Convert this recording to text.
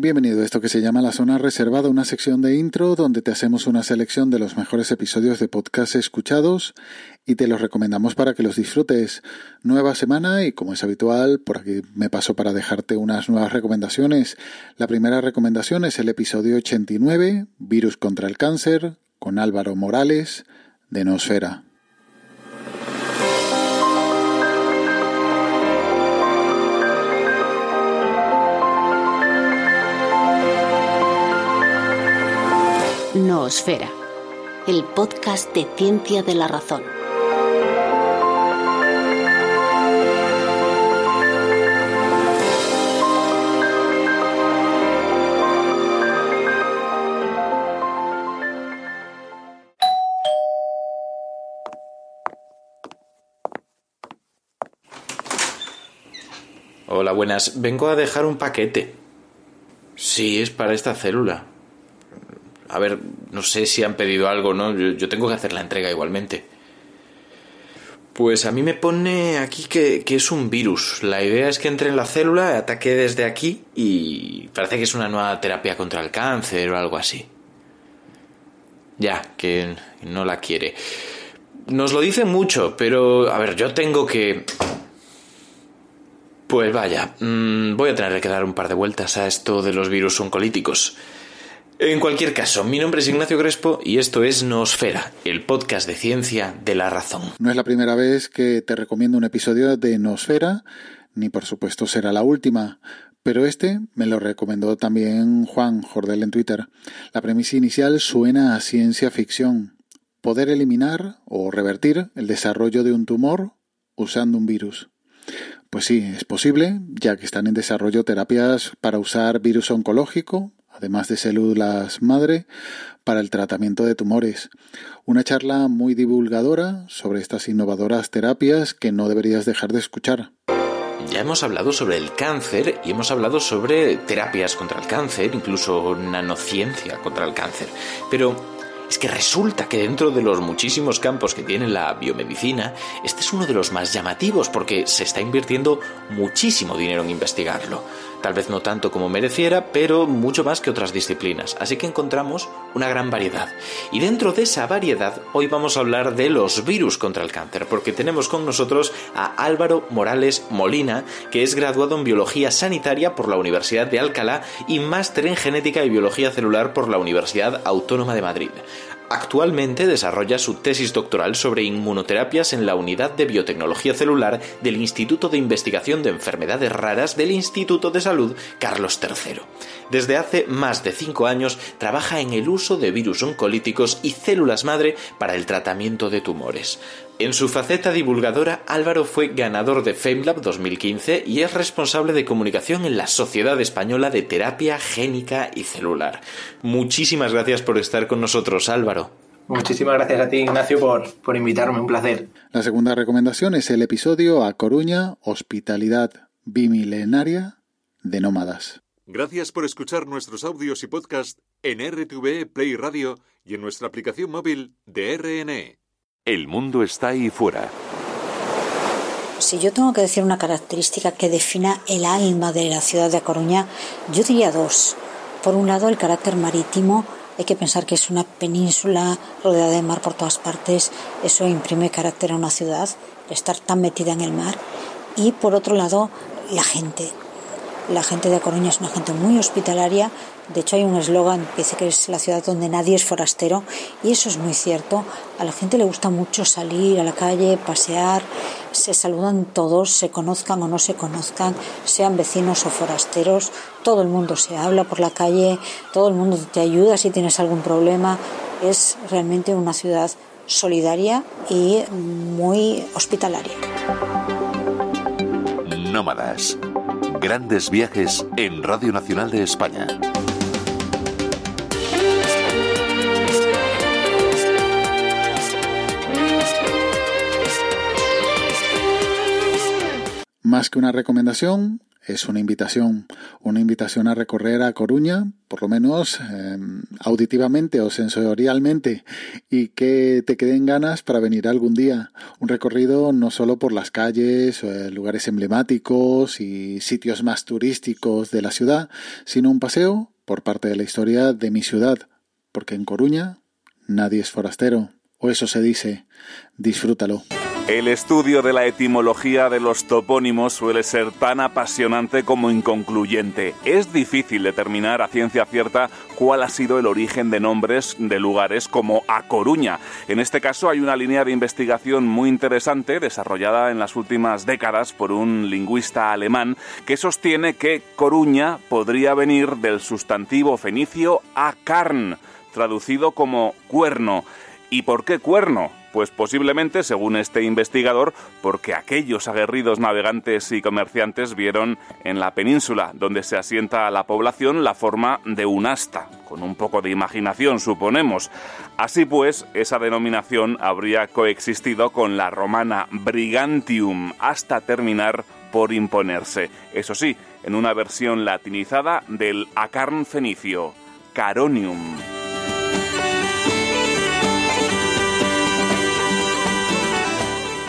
Bienvenido a esto que se llama La Zona Reservada, una sección de intro donde te hacemos una selección de los mejores episodios de podcast escuchados y te los recomendamos para que los disfrutes. Nueva semana y como es habitual, por aquí me paso para dejarte unas nuevas recomendaciones. La primera recomendación es el episodio 89, Virus contra el Cáncer, con Álvaro Morales, de Nosfera. El podcast de ciencia de la razón. Hola, buenas. Vengo a dejar un paquete. Sí, es para esta célula. A ver, no sé si han pedido algo, ¿no? Yo, tengo que hacer la entrega igualmente. Pues a mí me pone aquí que, que, es un virus. La idea es que entre en la célula, ataque desde aquí y parece que es una nueva terapia contra el cáncer o algo así. Ya, que no la quiere. Nos lo dicen mucho, pero a ver, yo tengo que... Pues vaya, mm, voy a tener que dar un par de vueltas a esto de los virus oncolíticos. En cualquier caso, mi nombre es Ignacio Crespo y esto es Nosfera, el podcast de ciencia de la razón. No es la primera vez que te recomiendo un episodio de Nosfera, ni por supuesto será la última, pero este me lo recomendó también Juan Jordel en Twitter. La premisa inicial suena a ciencia ficción. Poder eliminar o revertir el desarrollo de un tumor usando un virus. Pues sí, es posible, ya que están en desarrollo terapias para usar virus oncológico además de células madre, para el tratamiento de tumores. Una charla muy divulgadora sobre estas innovadoras terapias que no deberías dejar de escuchar. Ya hemos hablado sobre el cáncer y hemos hablado sobre terapias contra el cáncer, incluso nanociencia contra el cáncer. Pero es que resulta que dentro de los muchísimos campos que tiene la biomedicina, este es uno de los más llamativos porque se está invirtiendo muchísimo dinero en investigarlo. Tal vez no tanto como mereciera, pero mucho más que otras disciplinas. Así que encontramos una gran variedad. Y dentro de esa variedad, hoy vamos a hablar de los virus contra el cáncer, porque tenemos con nosotros a Álvaro Morales Molina, que es graduado en Biología Sanitaria por la Universidad de Alcalá y máster en Genética y Biología Celular por la Universidad Autónoma de Madrid. Actualmente desarrolla su tesis doctoral sobre inmunoterapias en la Unidad de Biotecnología Celular del Instituto de Investigación de Enfermedades Raras del Instituto de Salud Carlos III. Desde hace más de cinco años trabaja en el uso de virus oncolíticos y células madre para el tratamiento de tumores. En su faceta divulgadora, Álvaro fue ganador de FameLab 2015 y es responsable de comunicación en la Sociedad Española de Terapia Génica y Celular. Muchísimas gracias por estar con nosotros, Álvaro. Muchísimas gracias a ti, Ignacio, por, por invitarme. Un placer. La segunda recomendación es el episodio A Coruña, Hospitalidad Bimilenaria de Nómadas. Gracias por escuchar nuestros audios y podcasts en RTV Play Radio y en nuestra aplicación móvil de RNE. El mundo está ahí fuera. Si yo tengo que decir una característica que defina el alma de la ciudad de Coruña, yo diría dos. Por un lado, el carácter marítimo. Hay que pensar que es una península rodeada de mar por todas partes. Eso imprime carácter a una ciudad, estar tan metida en el mar. Y por otro lado, la gente. La gente de Coruña es una gente muy hospitalaria. De hecho, hay un eslogan que dice que es la ciudad donde nadie es forastero. Y eso es muy cierto. A la gente le gusta mucho salir a la calle, pasear. Se saludan todos, se conozcan o no se conozcan, sean vecinos o forasteros. Todo el mundo se habla por la calle. Todo el mundo te ayuda si tienes algún problema. Es realmente una ciudad solidaria y muy hospitalaria. Nómadas. Grandes viajes en Radio Nacional de España. Más que una recomendación, es una invitación, una invitación a recorrer a Coruña, por lo menos em, auditivamente o sensorialmente, y que te queden ganas para venir algún día. Un recorrido no solo por las calles, eh, lugares emblemáticos y sitios más turísticos de la ciudad, sino un paseo por parte de la historia de mi ciudad, porque en Coruña nadie es forastero, o eso se dice. Disfrútalo. El estudio de la etimología de los topónimos suele ser tan apasionante como inconcluyente. Es difícil determinar a ciencia cierta cuál ha sido el origen de nombres de lugares como A Coruña. En este caso hay una línea de investigación muy interesante desarrollada en las últimas décadas por un lingüista alemán que sostiene que Coruña podría venir del sustantivo fenicio a carn, traducido como cuerno. ¿Y por qué cuerno? Pues posiblemente, según este investigador, porque aquellos aguerridos navegantes y comerciantes vieron en la península donde se asienta la población la forma de un asta, con un poco de imaginación, suponemos. Así pues, esa denominación habría coexistido con la romana Brigantium hasta terminar por imponerse. Eso sí, en una versión latinizada del acarn fenicio, Caronium.